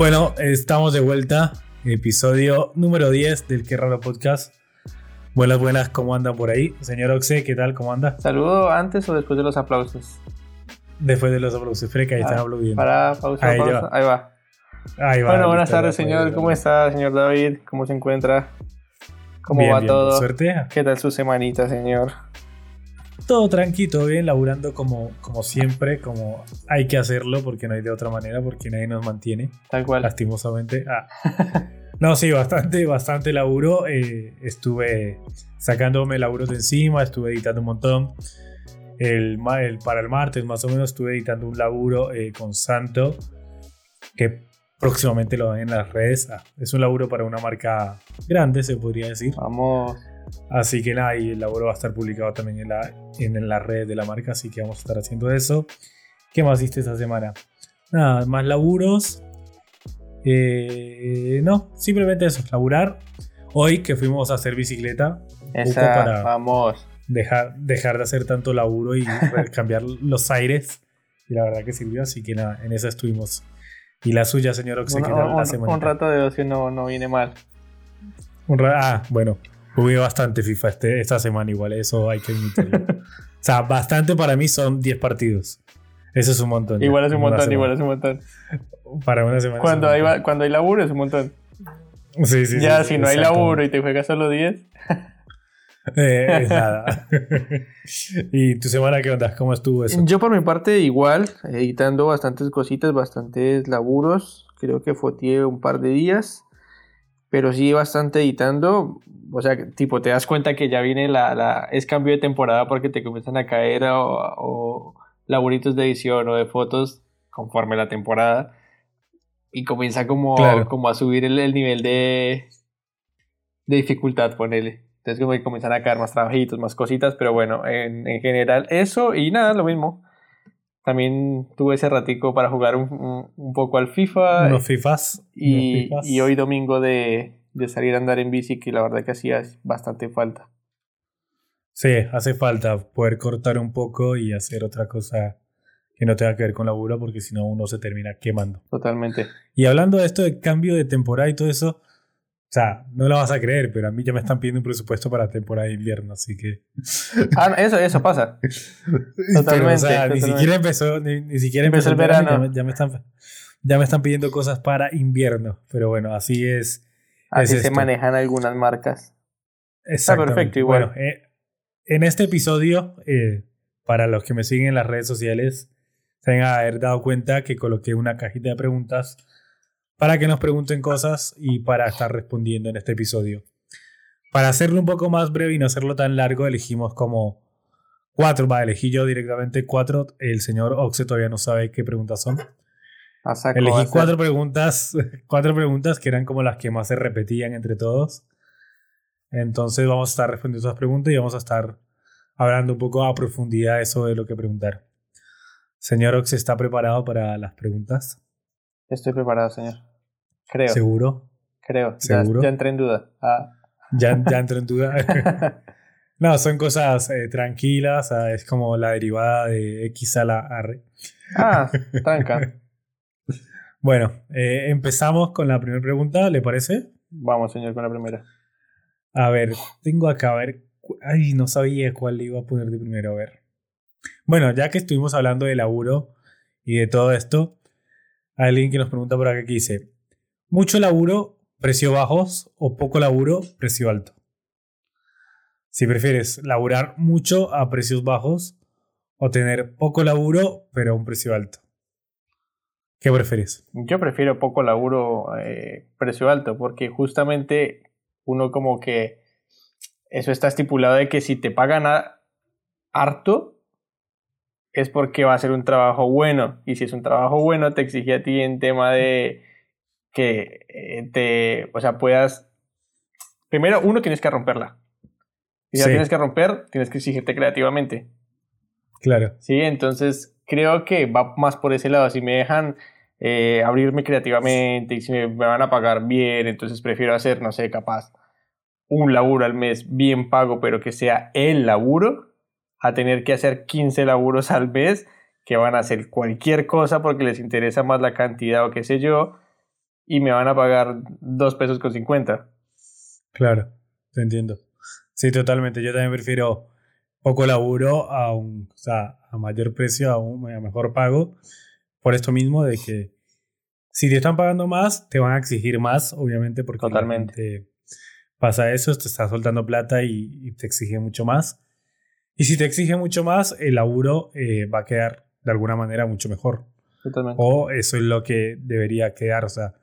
Bueno, estamos de vuelta. Episodio número 10 del Qué Raro Podcast. Buenas, buenas, ¿cómo andan por ahí? Señor Oxe, ¿qué tal? ¿Cómo anda? ¿Saludo antes o después de los aplausos? Después de los aplausos. Freca, ahí Ah, están aplaudiendo. Para, pausa, Ahí pausa. va. Ahí va. Ahí va, bueno, buenas tardes, señor. ¿Cómo está, señor David? ¿Cómo se encuentra? ¿Cómo Bien, va bien, todo? suerte. ¿Qué tal su semanita, señor? Todo tranquilo, todo bien, laburando como, como siempre, como hay que hacerlo porque no hay de otra manera, porque nadie nos mantiene, Tal cual. lastimosamente. Ah. No, sí, bastante, bastante laburo. eh, estuve sacándome laburos de encima, estuve editando un montón. El, el- para el martes, más o menos, estuve editando un laburo eh, con Santo, que próximamente lo ven en las redes. Ah, es un laburo para una marca grande, se podría decir. Vamos. Así que nada, y el laburo va a estar publicado también en, la, en, las redes de la marca, así que vamos a estar haciendo eso. ¿Qué más hiciste esta semana? Nada, más laburos. Eh, no, simplemente eso, laburar. Hoy que fuimos a hacer bicicleta, Esa, para- vamos. dejar, dejar de hacer tanto laburo y cambiar los aires. Y la verdad que sirvió, así que nada, en esa estuvimos. Y la suya, señor Oxe, Un, ¿qué tal la un- semana? un rato de ocio no, no viene mal. Un ah, bueno, jugué bastante FIFA este, esta semana igual, eso hay que admitirlo. o sea, bastante para mí son 10 partidos. Eso es un montón. Igual es un montón, igual semana. es un montón. Para una semana. Cuando hay, un montón. cuando hay laburo es un montón. Sí, sí, ya, sí, si no hay laburo y te juegas solo 10. Eh, es nada. ¿Y tu semana qué onda? ¿Cómo estuvo eso? Yo por mi parte igual, editando bastantes cositas, bastantes laburos. Creo que foteé un par de días. Pero sí bastante editando. O sea, tipo, te das cuenta que ya viene la, la es cambio de temporada porque te comienzan a caer o, o laburitos de edición o de fotos conforme la temporada. Y comienza como, Claro. como a subir el, el nivel de, de dificultad, ponele. Entonces como que comienzan a caer más trabajitos, más cositas, pero bueno, en, en general eso y nada, lo mismo. También tuve ese ratico para jugar un, un- un poco al FIFA Unos FIFAs. y, unos FIFAs. y hoy domingo de, de salir a andar en bici, que la verdad que hacía bastante falta. Sí, hace falta poder cortar un poco y hacer otra cosa que no tenga que ver con laburo, porque si no uno se termina quemando. Totalmente. Y hablando de esto de cambio de temporada y todo eso, o sea, no lo vas a creer, pero a mí ya me están pidiendo un presupuesto para temporada de invierno, así que. Ah, eso, eso pasa. Pero, o sea, Totalmente, ni totalmente. siquiera empezó, ni, ni siquiera Empezó empezó, el verano, Ya, me, ya me están, ya me están pidiendo cosas para invierno. Pero bueno, así es. Así es se esto. manejan algunas marcas. Exactamente. perfecto, igual. Bueno, eh, en este episodio, eh, para los que me siguen en las redes sociales, se van a haber dado cuenta que coloqué una cajita de preguntas para que nos pregunten cosas y para estar respondiendo en este episodio. Para hacerlo un poco más breve y no hacerlo tan largo, elegimos como cuatro. Va, elegí yo directamente cuatro. El señor Oxe todavía no sabe qué preguntas son. A saco, a Elegí cuatro preguntas, cuatro preguntas que eran como las que más se repetían entre todos. Entonces vamos a estar respondiendo esas preguntas y vamos a estar hablando un poco a profundidad de eso de lo que preguntar. Señor Ox, ¿está preparado para las preguntas? Estoy preparado, señor. Creo, ¿Seguro? creo. ¿Seguro? Ya, entré en duda. Ah. Ya, ya entró en duda. no, son cosas eh, tranquilas, ah, es como la derivada de X a la R. ah, tranca. Bueno, eh, empezamos con la primera pregunta, ¿le parece? Vamos, señor, con la primera. A ver, tengo acá, a ver. Ay, no sabía cuál le iba a poner de primero, a ver. Bueno, ya que estuvimos hablando de laburo y de todo esto, hay alguien que nos pregunta por acá que dice: ¿Mucho laburo, precio bajos o poco laburo, precio alto? Si prefieres laburar mucho a precios bajos o tener poco laburo, pero a un precio alto. ¿Qué prefieres? Yo prefiero poco laburo, eh, precio alto, porque justamente uno como que eso está estipulado de que si te pagan a- harto es porque va a ser un trabajo bueno y si es un trabajo bueno te exige a ti en tema de que eh, te, o sea, puedas primero uno tienes que romperla. Y si la Sí. tienes que romper, tienes que exigirte creativamente. Claro. Sí, entonces creo que va más por ese lado. Si me dejan eh, abrirme creativamente y si me, me van a pagar bien, entonces prefiero hacer, no sé, capaz un laburo al mes bien pago, pero que sea el laburo, a tener que hacer 15 laburos al mes que van a hacer cualquier cosa porque les interesa más la cantidad o qué sé yo. Y me van a pagar 2 pesos con 50. Claro, te entiendo. Sí, totalmente. Yo también prefiero poco laburo a un, o sea, a mayor precio, a un a mejor pago. Por esto mismo de que si te están pagando más, te van a exigir más, obviamente, porque Totalmente. pasa eso, te está soltando plata y, te exige mucho más. Y si te exige mucho más, el laburo eh, va a quedar de alguna manera mucho mejor. Totalmente. O eso es lo que debería quedar. O sea,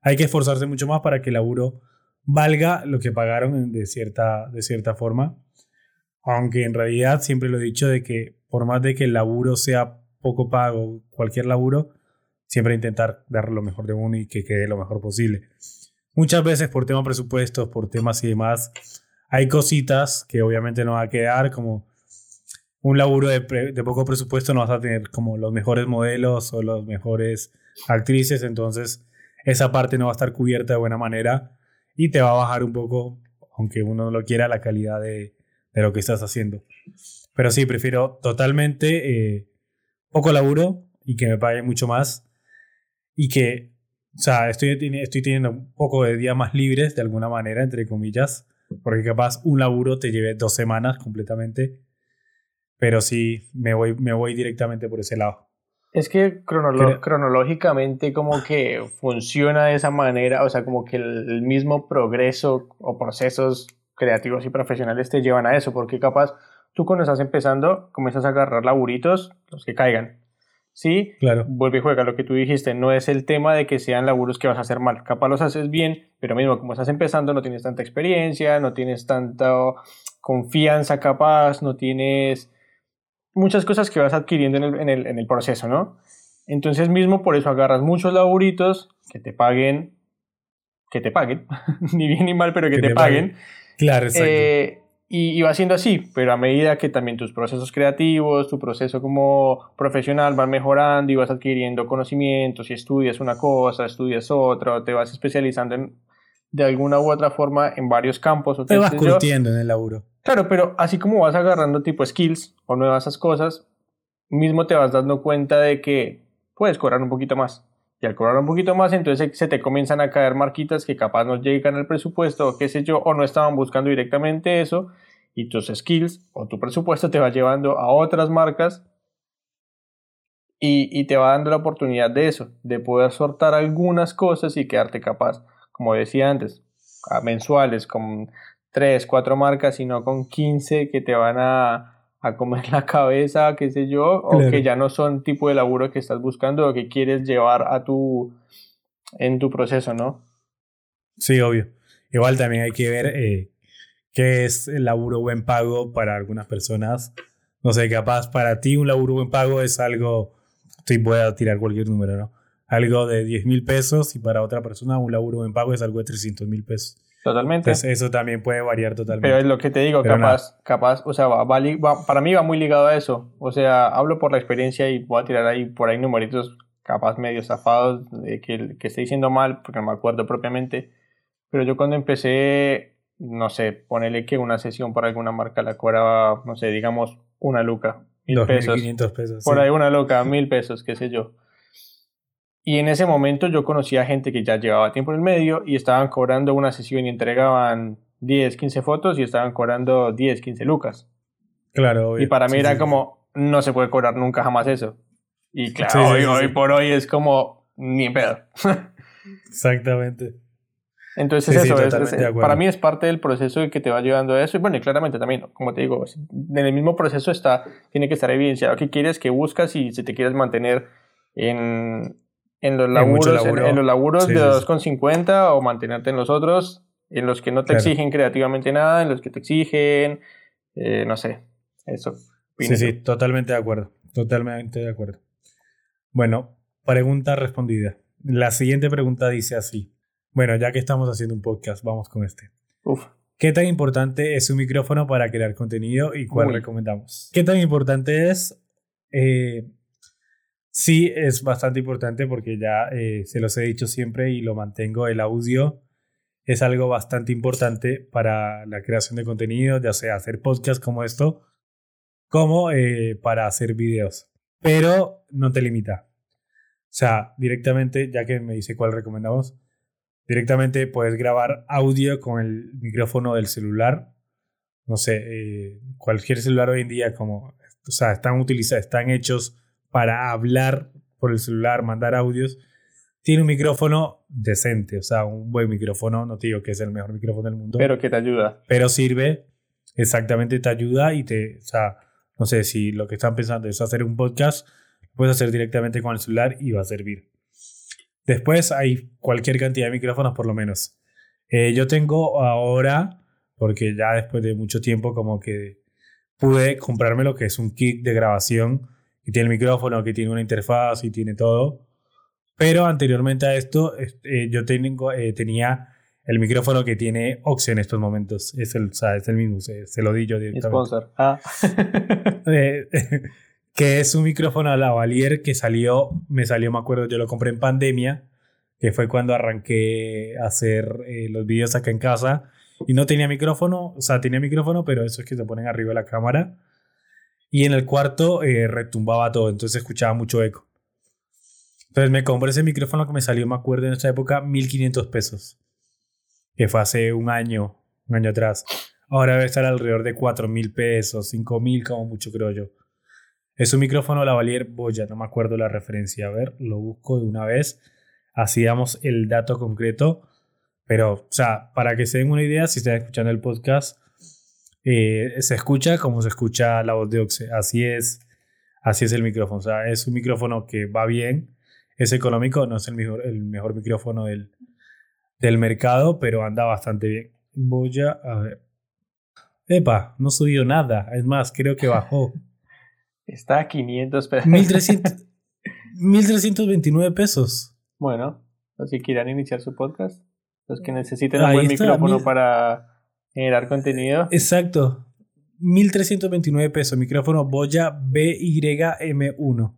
hay que esforzarse mucho más para que el laburo valga lo que pagaron de cierta, de cierta forma. Aunque en realidad siempre lo he dicho de que por más de que el laburo sea poco pago, cualquier laburo, siempre intentar dar lo mejor de uno y que quede lo mejor posible. Muchas veces por temas presupuestos, por temas y demás, hay cositas que obviamente no va a quedar, como un laburo de, poco presupuesto no vas a tener como los mejores modelos o las mejores actrices, entonces esa parte no va a estar cubierta de buena manera y te va a bajar un poco, aunque uno no lo quiera, la calidad de, de lo que estás haciendo. Pero sí, prefiero totalmente eh, poco laburo y que me pague mucho más y que, o sea, estoy, estoy teniendo un poco de días más libres de alguna manera, entre comillas, porque capaz un laburo te lleve dos semanas completamente, pero sí, me voy, me voy directamente por ese lado. Es que cronológicamente como que funciona de esa manera, o sea, como que el mismo progreso o procesos creativos y profesionales te llevan a eso, porque capaz tú cuando estás empezando comienzas a agarrar laburitos, los que caigan. Sí, claro. vuelve y juega lo que tú dijiste, no es el tema de que sean laburos que vas a hacer mal, capaz los haces bien, pero mismo como estás empezando no tienes tanta experiencia, no tienes tanta confianza capaz, no tienes muchas cosas que vas adquiriendo en el, en el, en el proceso, ¿no? Entonces mismo por eso agarras muchos laburitos que te paguen, que te paguen, ni bien ni mal, pero que, te, paguen. Claro, exacto. Eh, y, va siendo así, pero a medida que también tus procesos creativos, tu proceso como profesional van mejorando y vas adquiriendo conocimientos y estudias una cosa, estudias otra, te vas especializando en, de alguna u otra forma en varios campos. te vas curtiendo en el laburo. Claro, pero así como vas agarrando tipo skills o nuevas cosas, mismo te vas dando cuenta de que puedes cobrar un poquito más. Y al cobrar un poquito más, entonces se te comienzan a caer marquitas que capaz no llegan al presupuesto o qué sé yo, o no estaban buscando directamente eso, y tus skills o tu presupuesto te va llevando a otras marcas y, y te va dando la oportunidad de eso, de poder sortar algunas cosas y quedarte capaz, como decía antes, a mensuales con 3, 4 marcas, sino con 15 que te van a a comer la cabeza, qué sé yo, o que ya no son tipo de laburo que estás buscando o que quieres llevar a tu en tu proceso, ¿no? Sí, obvio. Igual también hay que ver eh, qué es el laburo buen pago para algunas personas. No sé, capaz para ti un laburo buen pago es algo, estoy voy a tirar cualquier número, ¿no? Algo de 10 mil pesos y para otra persona un laburo buen pago es algo de 300 mil pesos. Totalmente. eso también puede variar totalmente. Pero es lo que te digo, capaz, capaz, o sea, va, para mí va muy ligado a eso. O sea, hablo por la experiencia y voy a tirar ahí por ahí numeritos capaz medio zafados de que, que estoy diciendo mal, porque no me acuerdo propiamente. Pero yo cuando empecé, no sé, ponele que una sesión para alguna marca la cobraba, no sé, digamos, una luca, mil pesos. pesos. Por ahí una luca, mil pesos, qué sé yo. Y en ese momento yo conocía gente que ya llevaba tiempo en el medio y estaban cobrando una sesión y entregaban 10, 15 fotos y estaban cobrando 10, 15 lucas. Claro. Y para mí era como, no se puede cobrar nunca jamás eso. Y claro, hoy, por hoy es como, ni en pedo. Exactamente. Entonces eso, es, para mí es parte del proceso que te va llevando a eso. Y bueno, y claramente también, como te digo, en el mismo proceso está, tiene que estar evidenciado qué quieres, qué buscas y si te quieres mantener en, en los laburos, en, los laburos de 2,50 o mantenerte en los otros, en los que no te exigen creativamente nada, en los que te exigen, eh, no sé, eso. Sí, sí, totalmente de acuerdo, totalmente de acuerdo. Bueno, pregunta respondida. La siguiente pregunta dice así. Bueno, ya que estamos haciendo un podcast, vamos con este. Uf. ¿Qué tan importante es un micrófono para crear contenido y cuál recomendamos? ¿Qué tan importante es eh, Sí, es bastante importante porque ya eh, se los he dicho siempre y lo mantengo, el audio es algo bastante importante para la creación de contenido, ya sea hacer podcasts como esto, como eh, para hacer videos. Pero no te limita. O sea, directamente, ya que me dice cuál recomendamos, Directamente puedes grabar audio con el micrófono del celular. No sé, eh, cualquier celular hoy en día como, o sea, están utilizados, están hechos para hablar por el celular, mandar audios. Tiene un micrófono decente, o sea, un buen micrófono, no te digo que es el mejor micrófono del mundo. Pero que te ayuda. Pero sirve, exactamente te ayuda y te, o sea, no sé si lo que están pensando es hacer un podcast, lo puedes hacer directamente con el celular y va a servir. Después hay cualquier cantidad de micrófonos por lo menos. Eh, yo tengo ahora, porque ya después de mucho tiempo como que pude comprarme lo que es un kit de grabación que tiene el micrófono, que tiene una interfaz y tiene todo. Pero anteriormente a esto, eh, yo tengo, eh, tenía el micrófono que tiene Ox en estos momentos. Es el, o sea, es el mismo, se, se lo di yo directamente. Sponsor. Ah. Eh, que es un micrófono a lavalier que salió, me salió, me acuerdo, yo lo compré en pandemia, que fue cuando arranqué a hacer eh, los vídeos acá en casa. Y no tenía micrófono, o sea, tenía micrófono, pero eso es que se ponen arriba de la cámara. Y en el cuarto eh, retumbaba todo, entonces escuchaba mucho eco. Entonces me compré ese micrófono que me salió, me acuerdo en esa época, 1500 pesos. Que fue hace un año, un año atrás. Ahora debe estar alrededor de 4000 pesos, 5000 como mucho creo yo. Es un micrófono Lavalier Boya, no me acuerdo la referencia. A ver, lo busco de una vez. Así damos el dato concreto. Pero, o sea, para que se den una idea, si están escuchando el podcast, eh, se escucha como se escucha la voz de Oxe. Así es, así es el micrófono. O sea, es un micrófono que va bien, es económico, no es el mejor, el mejor micrófono del, del mercado, pero anda bastante bien. Voy a, a ver. Epa, no subió nada. Es más, creo que bajó. Está a 500 pesos. 1300, 1329 pesos. Bueno, los que quieran iniciar su podcast, los que necesiten un buen está, micrófono para generar contenido. Exacto. 1329 pesos. Micrófono Boya BYM1.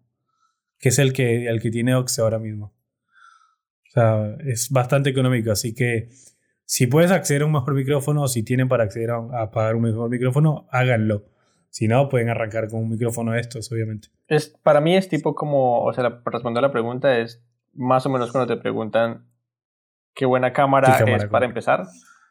Que es el que, el que tiene Ox ahora mismo. O sea, es bastante económico. Así que si puedes acceder a un mejor micrófono, o si tienen para acceder a, a pagar un mejor micrófono, háganlo. Si no, pueden arrancar con un micrófono de estos, obviamente. Es, para mí es tipo como, o sea, la- para responder a la pregunta es más o menos cuando te preguntan qué buena cámara, ¿Qué cámara, es para empezar,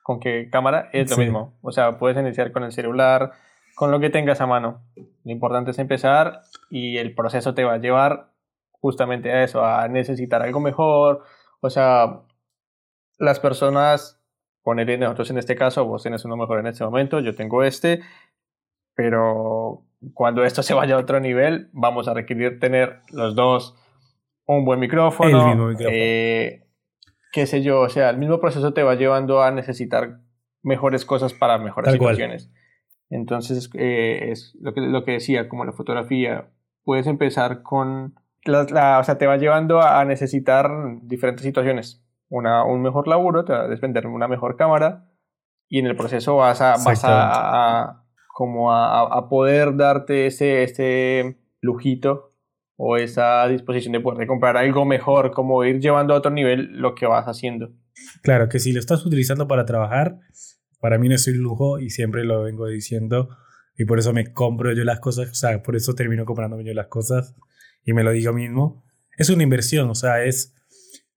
con qué cámara, es lo Sí. mismo. O sea, puedes iniciar con el celular, con lo que tengas a mano. Lo importante es empezar y el proceso te va a llevar justamente a eso, a necesitar algo mejor. O sea, las personas, ponerle nosotros en este caso, vos tenés uno mejor en este momento, yo tengo este, pero cuando esto se vaya a otro nivel, vamos a requerir tener los dos un buen micrófono. Micrófono. eh, qué sé yo, o sea, el mismo proceso te va llevando a necesitar mejores cosas para mejores Tal cual. situaciones. Entonces, eh, es lo que, lo que decía, como la fotografía, puedes empezar con, la, la- o sea, te va llevando a necesitar diferentes situaciones. Una, un mejor laburo, te va a depender de una mejor cámara y en el proceso vas a, vas a, como a, a poder darte ese, ese lujito o esa disposición de poder comprar algo mejor, como ir llevando a otro nivel lo que vas haciendo. Claro, que si lo estás utilizando para trabajar, para mí no es un lujo y siempre lo vengo diciendo y por eso me compro yo las cosas, o sea, por eso termino comprándome yo las cosas y me lo digo mismo. Es una inversión, o sea, es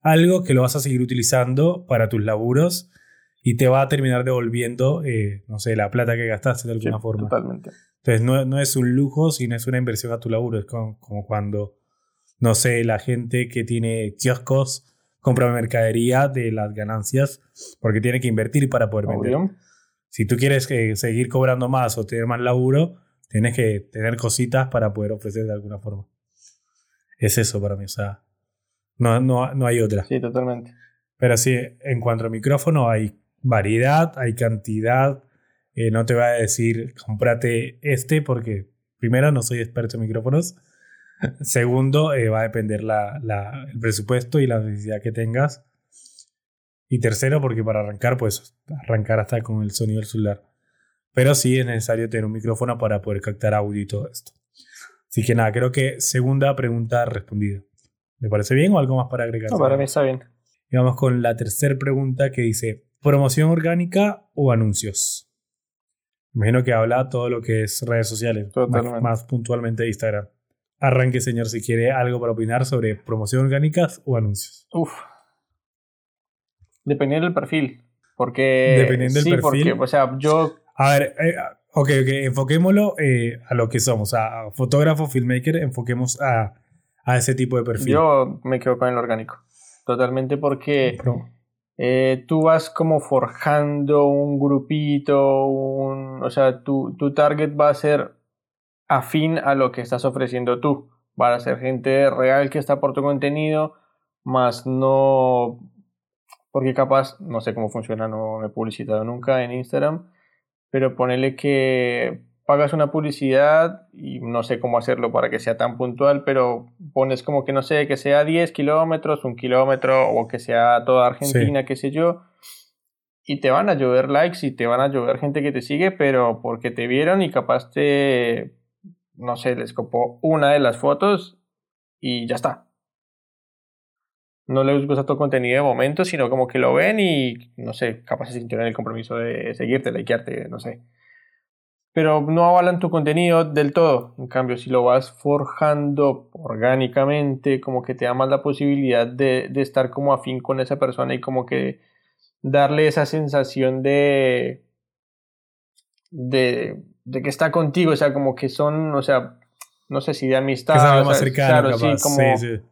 algo que lo vas a seguir utilizando para tus laburos y te va a terminar devolviendo, eh, no sé, la plata que gastaste de alguna Sí, forma. Totalmente. Entonces no, no es un lujo, sino es una inversión a tu laburo. Es como, como cuando, no sé, la gente que tiene kioscos compra mercadería de las ganancias porque tiene que invertir para poder vender. Obvio. Si tú quieres que seguir cobrando más o tener más laburo, tienes que tener cositas para poder ofrecer de alguna forma. Es eso para mí, o sea, no, no, no hay otra. Sí, totalmente. Pero sí, en cuanto a micrófono, hay variedad, hay cantidad. Eh, no te voy a decir, cómprate este porque, primero, no soy experto en micrófonos. Segundo, eh, va a depender la, la- el presupuesto y la necesidad que tengas. Y tercero, porque para arrancar, pues arrancar hasta con el sonido del celular. Pero sí es necesario tener un micrófono para poder captar audio y todo esto. Así que nada, creo que segunda pregunta respondida. ¿Le parece bien o algo más para agregar? No, para mí está bien. Y vamos con la tercera pregunta que dice, ¿promoción orgánica o anuncios? Imagino que habla todo lo que es redes sociales, más, más puntualmente Instagram. Arranque, señor, si quiere algo para opinar sobre promoción orgánicas o anuncios. Uf. Dependiendo del perfil. Porque. Dependiendo del sí, perfil. porque, o sea, yo. A ver, eh, ok, ok, enfoquémoslo eh, a lo que somos, a fotógrafo, filmmaker, enfoquemos a, a ese tipo de perfil. Yo me quedo con el orgánico. Totalmente porque eh, tú vas como forjando un grupito, un, o sea, tu, tu target va a ser afín a lo que estás ofreciendo tú. Va a ser gente real que está por tu contenido, más no, porque capaz, no sé cómo funciona, no me he publicitado nunca en Instagram, pero ponele que pagas una publicidad y no sé cómo hacerlo para que sea tan puntual, pero pones como que no sé, que sea 10 kilómetros, un kilómetro o que sea toda Argentina, qué sé yo, y te van a llover likes y te van a llover gente que te sigue, pero porque te vieron y capaz te, no sé, les copó una de las fotos y ya está. No les gusta tu contenido de momento, sino como que lo ven y, no sé, capaz se sintieron el compromiso de seguirte, likearte, no sé pero no avalan tu contenido del todo. En cambio, si lo vas forjando orgánicamente, como que te da más la posibilidad de, de, estar como afín con esa persona y como que darle esa sensación de, de, de que está contigo, o sea, como que son, o sea, no sé si de amistad. Es algo o sea, más cercano, claro, capaz. sí, como, Sí, sí.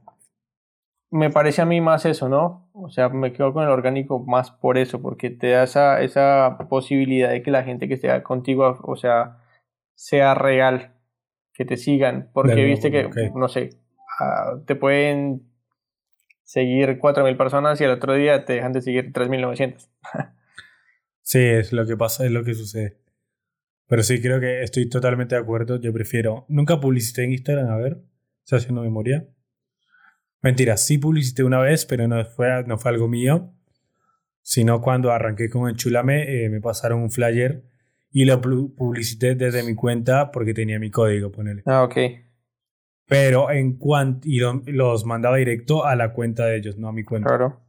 me parece a mí más eso, ¿no? O sea, me quedo con el orgánico más por eso, porque te da esa, esa posibilidad de que la gente que esté contigo, o sea, sea real, que te sigan, porque De viste que, no sé, ah, te pueden seguir 4.000 personas y al otro día te dejan de seguir 3.900. Sí, es lo que pasa, es lo que sucede. Pero sí, creo que estoy totalmente de acuerdo. Yo prefiero. Nunca publicité en Instagram, a ver. Estoy haciendo memoria. Mentira, sí publicité una vez, pero no fue, no fue algo mío. Sino cuando arranqué con Enchulame, eh, me pasaron un flyer y lo pu- publicité desde mi cuenta porque tenía mi código, ponele. Ah, ok. Pero en cuanto. Y lo- los mandaba directo a la cuenta de ellos, no a mi cuenta. Claro.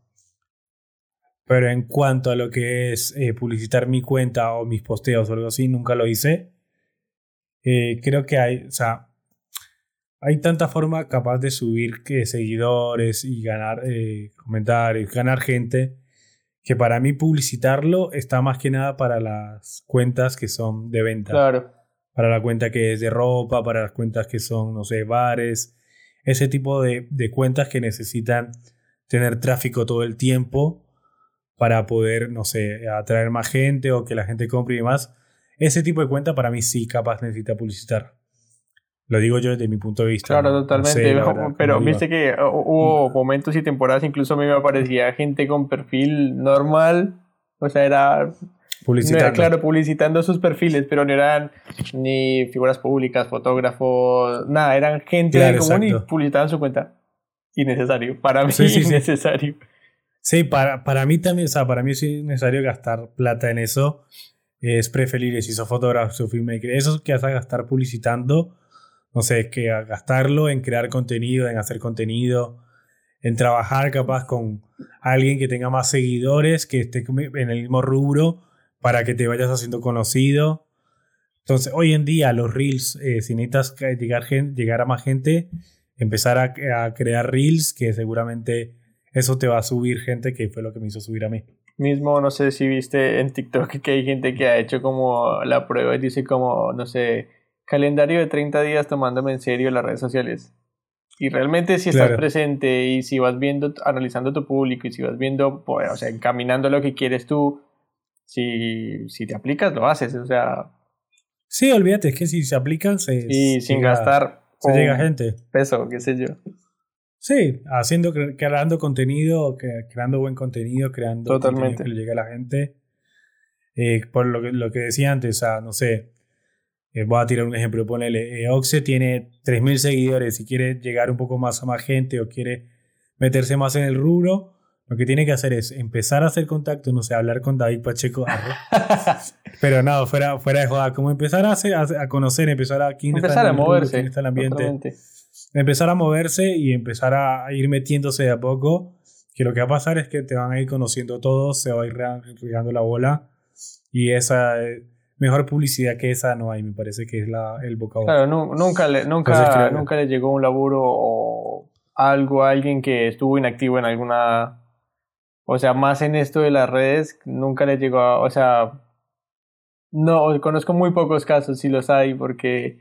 Pero en cuanto a lo que es eh, publicitar mi cuenta o mis posteos o algo así, nunca lo hice. Eh, creo que hay, o sea, hay tanta forma capaz de subir que seguidores y ganar eh, comentarios, ganar gente, que para mí publicitarlo está más que nada para las cuentas que son de venta. Claro. Para la cuenta que es de ropa, para las cuentas que son, no sé, bares, ese tipo de, de cuentas que necesitan tener tráfico todo el tiempo para poder, no sé, atraer más gente o que la gente compre y demás. Ese tipo de cuenta para mí sí capaz necesita publicitar. Lo digo yo desde mi punto de vista. Claro, ¿no? No totalmente. sé, verdad, pero viste que uh, hubo momentos y temporadas, incluso a mí me aparecía gente con perfil normal. O sea, era, no Publicitando. era claro, publicitando sus perfiles, pero no eran ni figuras públicas, fotógrafos, nada, eran gente Claro, común y exacto. publicitaban su cuenta. Innecesario. Para mí, Sí, sí, sí. innecesario. Sí, para, para mí también, o sea, para mí sí es necesario gastar plata en eso. Es preferible si sos fotógrafo, filmmaker. Eso que vas a gastar publicitando, no sé, que gastarlo en crear contenido, en hacer contenido, en trabajar capaz con alguien que tenga más seguidores, que esté en el mismo rubro, para que te vayas haciendo conocido. Entonces, hoy en día los reels, eh, si necesitas llegar, llegar a más gente, empezar a, a crear reels, que seguramente eso te va a subir gente, que fue lo que me hizo subir a mí. Mismo, no sé si viste en TikTok que hay gente que ha hecho como la prueba y dice como, no sé, calendario de 30 días tomándome en serio las redes sociales. Y realmente si estás Claro. presente y si vas viendo, analizando tu público y si vas viendo, pues, o sea, encaminando lo que quieres tú, si, si te aplicas, lo haces, o sea, Sí, olvídate, es que si se aplican, se, y sin llega- gastar se llega gente. peso, qué sé yo. Sí, haciendo, cre- creando contenido, cre- creando buen contenido, creando Totalmente. contenido que le llegue a la gente. Eh, por lo que, lo que decía antes, o sea, no sé, eh, voy a tirar un ejemplo, ponele, eh, Oxe tiene 3.000 seguidores y quiere llegar un poco más a más gente o quiere meterse más en el rubro, lo que tiene que hacer es empezar a hacer contacto, no sé, hablar con David Pacheco, pero no, fuera, fuera de joda, como empezar a, hacer- a, a conocer, empezar a quién Empezar a rubro, moverse. quién está el ambiente totalmente. empezar a moverse y empezar a ir metiéndose de a poco, que lo que va a pasar es que te van a ir conociendo todos, se va a ir rega- regando la bola y esa eh, mejor publicidad que esa no hay, me parece que es la, el boca a boca. Claro, nu- nunca, le, nunca, Entonces, nunca le llegó un laburo o algo a alguien que estuvo inactivo en alguna o sea, más en esto de las redes, nunca le llegó a, o sea, no, conozco muy pocos casos, si los hay, porque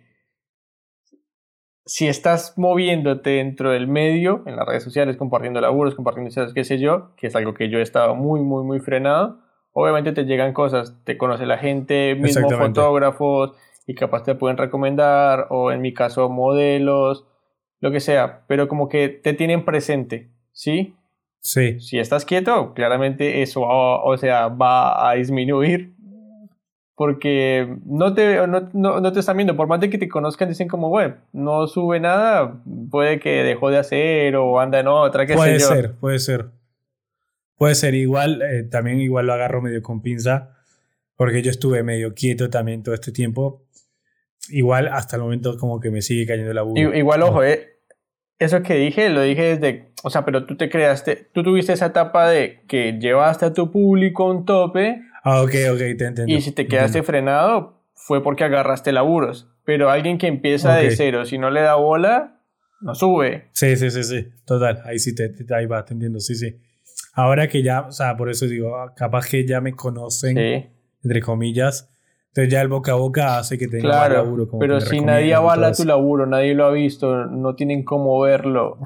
si estás moviéndote dentro del medio, en las redes sociales, compartiendo laburos, compartiendo qué sé yo, que es algo que yo he estado muy, muy, muy frenado, obviamente te llegan cosas, te conoce la gente, mismos fotógrafos, y capaz te pueden recomendar, o en mi caso modelos, lo que sea, pero como que te tienen presente, ¿sí? Sí. Si estás quieto, claramente eso, o sea, va a disminuir porque no te, no, no, te están viendo, por más de que te conozcan, dicen como, bueno, no sube nada, puede que dejó de hacer o anda en otra, qué puede sé yo. ser, puede ser. Puede ser igual, eh, también igual lo agarro medio con pinza, porque yo estuve medio quieto también todo este tiempo. Igual hasta el momento como que me sigue cayendo la burra. Igual, ojo, eh, eso que dije, lo dije desde, o sea, pero tú te creaste, tú tuviste esa etapa de que llevaste a tu público un tope Ah, ok, ok, te entiendo. Y si te quedaste frenado, fue porque agarraste laburos. Pero alguien que empieza de cero, si no le da bola, no sube. Sí, sí, sí, sí. Total, ahí sí te, ahí va, te entiendo, sí, sí. Ahora que ya, o sea, por eso digo, capaz que ya me conocen, entre comillas. Entonces ya el boca a boca hace que tenga claro, laburo. Como pero si nadie avala tu laburo, nadie lo ha visto, no tienen cómo verlo.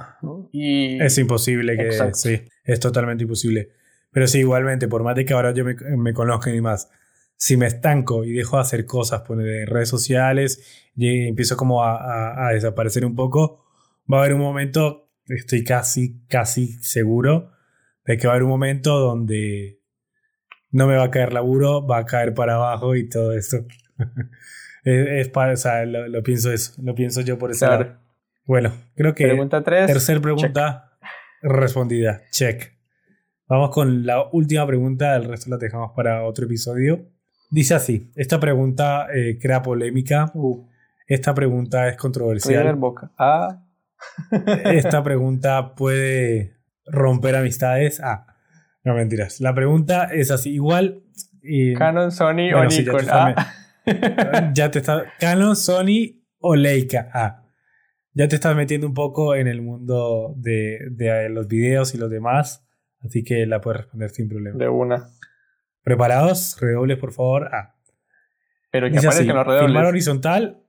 Y... Es imposible que... Sí, es totalmente imposible. Pero sí, igualmente, por más de que ahora yo me, me conozcan y más, si me estanco y dejo de hacer cosas por redes sociales y empiezo como a, a, desaparecer un poco, va a haber un momento, estoy casi, casi seguro, de que va a haber un momento donde no me va a caer laburo, va a caer para abajo y todo esto. es, para, o sea, lo, pienso eso, lo pienso yo por eso. Bueno, creo que... Pregunta 3. Tercer pregunta respondida. Check. Vamos con la última pregunta, el resto la dejamos para otro episodio. Dice así, esta pregunta eh, crea polémica, uh. esta pregunta es controversial. Boca. Ah. esta pregunta puede romper amistades. Ah, no mentiras. La pregunta es así, igual... Canon, Sony o Nikon. Ah. ya te está... Canon, Sony o Leica. Ah. Ya te estás metiendo un poco en el mundo de, de los videos y los demás. Así que la puedes responder sin problema. De una. ¿Preparados? Redobles, por favor. Ah. Pero que aparezcan los redobles. Filmar horizontal.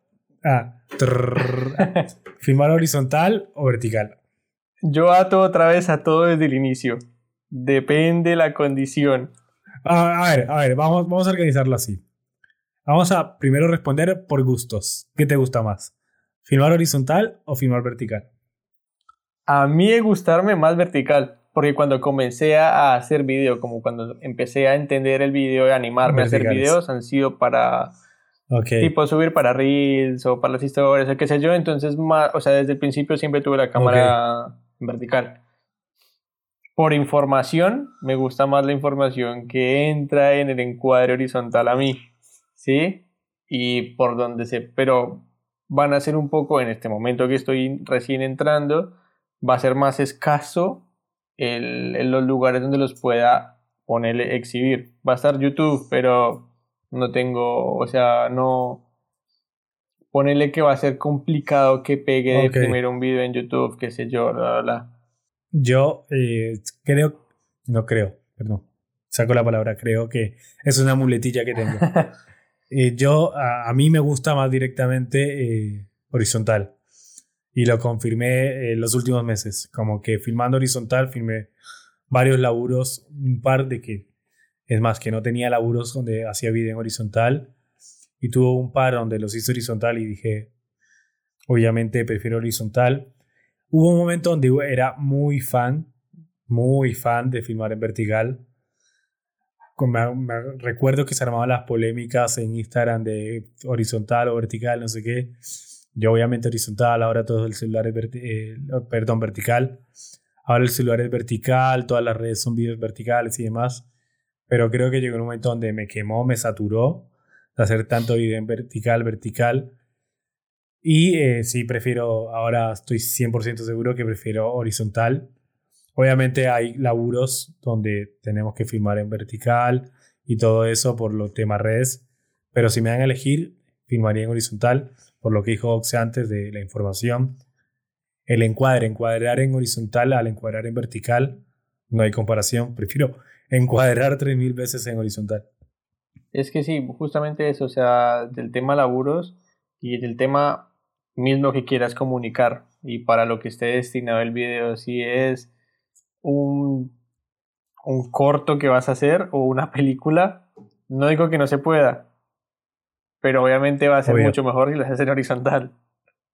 Ah. Filmar horizontal o vertical. Yo ato otra vez a todo desde el inicio. Depende la condición. A ver, a ver, vamos, vamos a organizarlo así. Vamos a primero responder por gustos. ¿Qué te gusta más? ¿Filmar horizontal o filmar vertical? A mí me gustarme más vertical. Porque cuando comencé a hacer video, como cuando empecé a entender el video y animarme a hacer videos, han sido para tipo subir para Reels o para las historias o qué sé yo. Entonces, más, o sea, desde el principio siempre tuve la cámara vertical. Por información, me gusta más la información que entra en el encuadre horizontal a mí. ¿Sí? Y por donde se. Pero van a ser un poco, en este momento que estoy recién entrando, va a ser más escaso en los lugares donde los pueda ponerle exhibir. Va a estar YouTube, pero no tengo, o sea, no ponerle que va a ser complicado que pegue de primero un video en YouTube, qué sé yo, bla, bla, Yo eh, creo, no creo, perdón, saco la palabra, creo que es una muletilla que tengo. Eh, yo, a, mí me gusta más directamente eh, horizontal y lo confirmé en los últimos meses. Como que filmando horizontal, filmé varios laburos, un par de que, es más, que no tenía laburos donde hacía video en horizontal y tuvo un par donde los hice horizontal y dije, obviamente prefiero horizontal. Hubo un momento donde era muy fan, muy fan de filmar en vertical. Recuerdo que se armaban las polémicas en Instagram de horizontal o vertical, no sé qué. Yo obviamente horizontal, ahora todo el celular es eh, perdón, vertical. Ahora el celular es vertical, todas las redes son videos verticales y demás. Pero creo que llegó un momento donde me quemó, me saturó hacer tanto video en vertical, vertical. Y eh, sí, prefiero, ahora estoy 100% seguro que prefiero horizontal. Obviamente hay laburos donde tenemos que filmar en vertical y todo eso por los temas redes. Pero si me dan a elegir, filmaría en horizontal por lo que dijo Oxe antes de la información. El encuadre, encuadrar en horizontal al encuadrar en vertical, no hay comparación. Prefiero encuadrar 3.000 veces en horizontal. Es que sí, justamente eso, o sea, del tema laburos y del tema mismo que quieras comunicar y para lo que esté destinado el video, si es un, un corto que vas a hacer o una película, no digo que no se pueda, pero obviamente va a ser mucho mejor si lo haces en horizontal.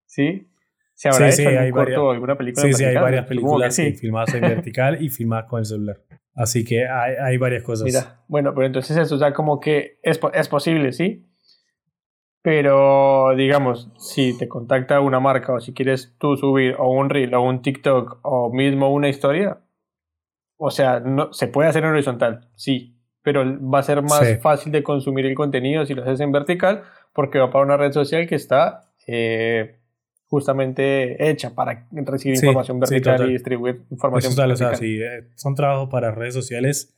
¿Sí? ¿Se habrá hecho hay corto o alguna película? Sí, sí, hay varias películas filmadas en vertical y filmadas con el celular. Así que hay, hay, varias cosas. Mira, bueno, pero entonces eso, o sea, como que es, es posible, ¿sí? Pero, digamos, si te contacta una marca o si quieres tú subir o un reel o un TikTok o mismo una historia, o sea, no, se puede hacer en horizontal, sí, pero va a ser más fácil de consumir el contenido si lo haces en vertical porque va para una red social que está eh, justamente hecha para recibir información vertical y distribuir información total, vertical. O sea, eh, son trabajos para redes sociales,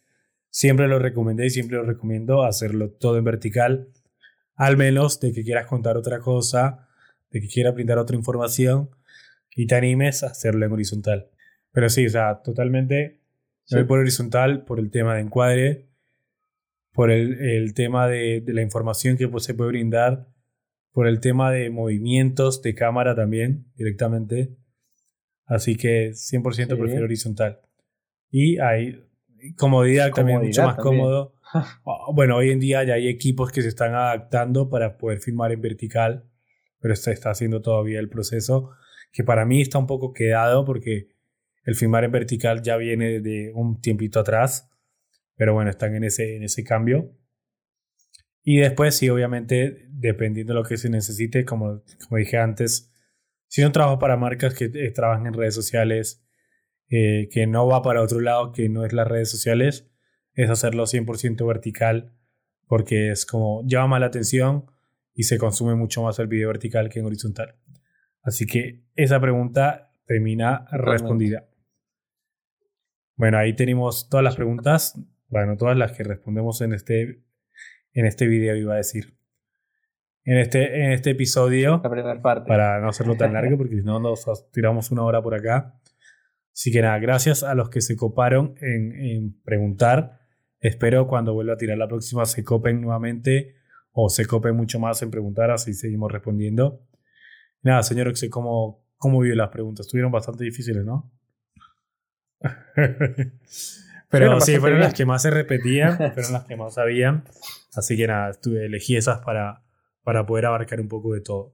siempre lo recomendé y siempre lo recomiendo hacerlo todo en vertical. Al menos de que quieras contar otra cosa, de que quieras brindar otra información y te animes a hacerlo en horizontal. Pero sí, o sea, totalmente voy por horizontal por el tema de encuadre, por el, el tema de, de, la información que se puede brindar, por el tema de movimientos de cámara también directamente. Así que 100% prefiero horizontal. Y hay comodidad, también, mucho más cómodo Ah, bueno, hoy en día ya hay equipos que se están adaptando para poder filmar en vertical, pero se está haciendo todavía el proceso, que para mí está un poco quedado porque el filmar en vertical ya viene de un tiempito atrás, pero bueno, están en ese, en ese cambio. Y después, sí, obviamente, dependiendo de lo que se necesite, como, como dije antes, si no trabajo para marcas que eh, trabajan en redes sociales, eh, que no va para otro lado, que no es las redes sociales, es hacerlo 100% vertical porque es como llama la atención y se consume mucho más el video vertical que en horizontal. Así que esa pregunta termina respondida. Bueno, ahí tenemos todas las preguntas, bueno, todas las que respondemos en este, en este video, iba a decir. En este, en este episodio, la primera parte. para no hacerlo tan largo, porque si no nos tiramos una hora por acá. Así que nada, gracias a los que se coparon en, en preguntar. Espero cuando vuelva a tirar la próxima se copen nuevamente o se copen mucho más en preguntar, así seguimos respondiendo. Nada, señor Oxe, ¿cómo, cómo vio las preguntas? Estuvieron bastante difíciles, ¿no? Pero sí, fueron las que más se repetían, fueron las que más sabían. Así que nada, estuve, elegí esas para, para poder abarcar un poco de todo.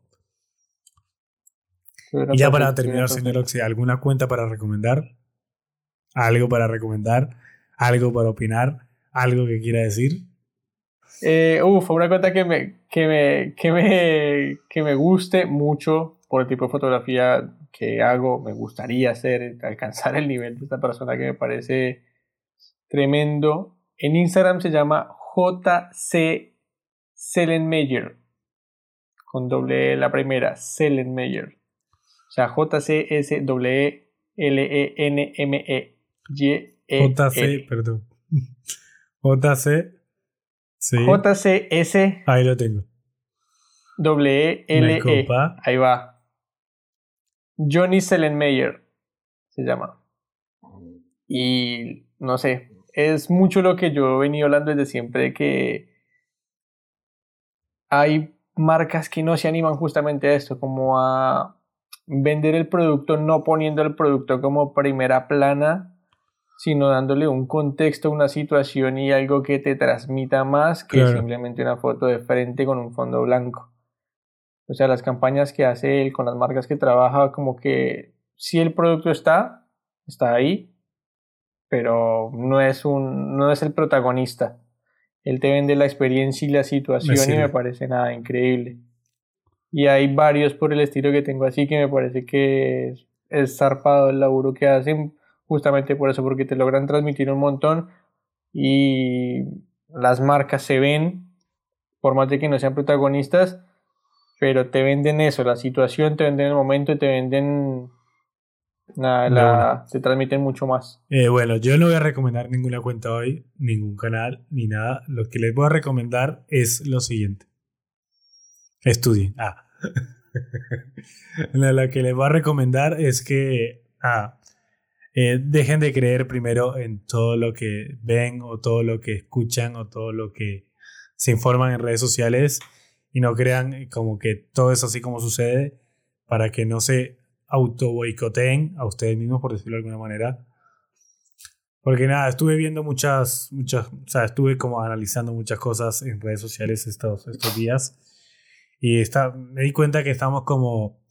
Y ya para terminar, señor Oxe, ¿alguna cuenta para recomendar? ¿Algo para recomendar? ¿Algo para opinar? ¿Algo que quiera decir? Eh, uf, una cuenta que me, que, me, que, me, que me guste mucho por el tipo de fotografía que hago, me gustaría hacer, alcanzar el nivel de esta persona que me parece tremendo. En Instagram se llama JC Sellenmeyer, con doble E la primera, Sellenmeyer. O sea, JC-S-L-E-N-M-E-Y. E JC, perdón. JC. Sí. JCS. Ahí lo tengo. W L E. Ahí va. Johnny Sellenmeyer se llama. Y no sé, es mucho lo que yo he venido hablando desde siempre que hay marcas que no se animan justamente a esto, como a vender el producto no poniendo el producto como primera plana sino dándole un contexto, una situación y algo que te transmita más que simplemente una foto de frente con un fondo blanco. O sea, las campañas que hace él con las marcas que trabaja, como que si el producto está, está ahí, pero no es, un, no es el protagonista. Él te vende la experiencia y la situación y me parece nada increíble. Y hay varios por el estilo que tengo así que me parece que es, es zarpado el laburo que hacen justamente por eso, porque te logran transmitir un montón y las marcas se ven, por más de que no sean protagonistas, pero te venden eso, la situación, te venden el momento y te venden nada, se transmiten mucho más. Eh, bueno, yo no voy a recomendar ninguna cuenta hoy, ningún canal, ni nada. Lo que les voy a recomendar es lo siguiente. Estudien. Ah. lo que les voy a recomendar es que ah, eh, dejen de creer primero en todo lo que ven o todo lo que escuchan o todo lo que se informan en redes sociales y no crean como que todo es así como sucede para que no se auto boicoteen a ustedes mismos, por decirlo de alguna manera. Porque nada, estuve viendo muchas, muchas, o sea, estuve como analizando muchas cosas en redes sociales estos, estos días y está, me di cuenta que estamos como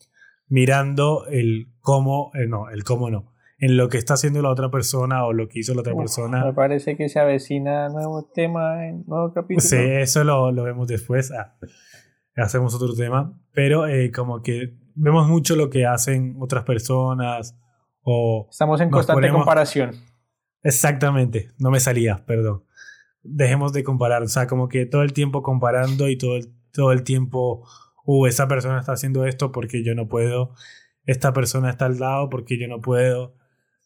mirando el cómo, eh, no, el cómo no, en lo que está haciendo la otra persona o lo que hizo la otra persona. Me parece que se avecina nuevo tema, nuevo capítulo. Sí, eso lo, lo vemos después. Ah, hacemos otro tema. Pero eh, como que vemos mucho lo que hacen otras personas o... Estamos en constante comparación. Exactamente, no me salía, perdón. Dejemos de comparar, o sea, como que todo el tiempo comparando y todo el, todo el tiempo, uh, esa persona está haciendo esto porque yo no puedo, esta persona está al lado porque yo no puedo.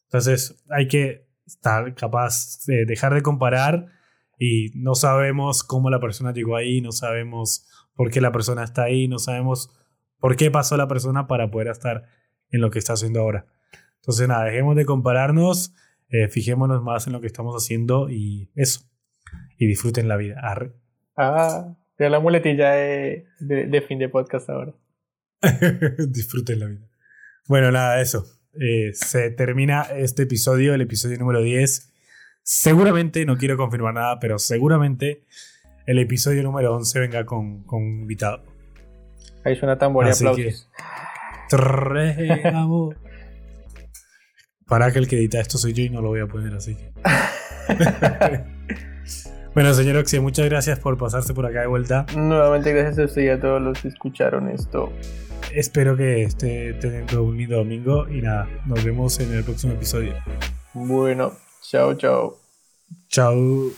Entonces hay que estar capaz de dejar de comparar y no sabemos cómo la persona llegó ahí, no sabemos por qué la persona está ahí, no sabemos por qué pasó la persona para poder estar en lo que está haciendo ahora. Entonces nada, dejemos de compararnos, eh, fijémonos más en lo que estamos haciendo y eso. Y disfruten la vida. Ah, ya la muletilla de, de fin de podcast ahora. disfruten la vida. Bueno, nada, eso. Eh, se termina este episodio, el episodio número 10. Seguramente, no quiero confirmar nada, pero seguramente el episodio número 11 venga con, con un invitado. Ahí suena tambor y aplausos. Para que el que edita esto soy yo y no lo voy a poner así. bueno, señor Oxy, muchas gracias por pasarse por acá de vuelta. Nuevamente gracias a usted y a todos los que escucharon esto espero que esté teniendo un lindo domingo y nada, nos vemos en el próximo episodio. Bueno, chao, chao. Chao.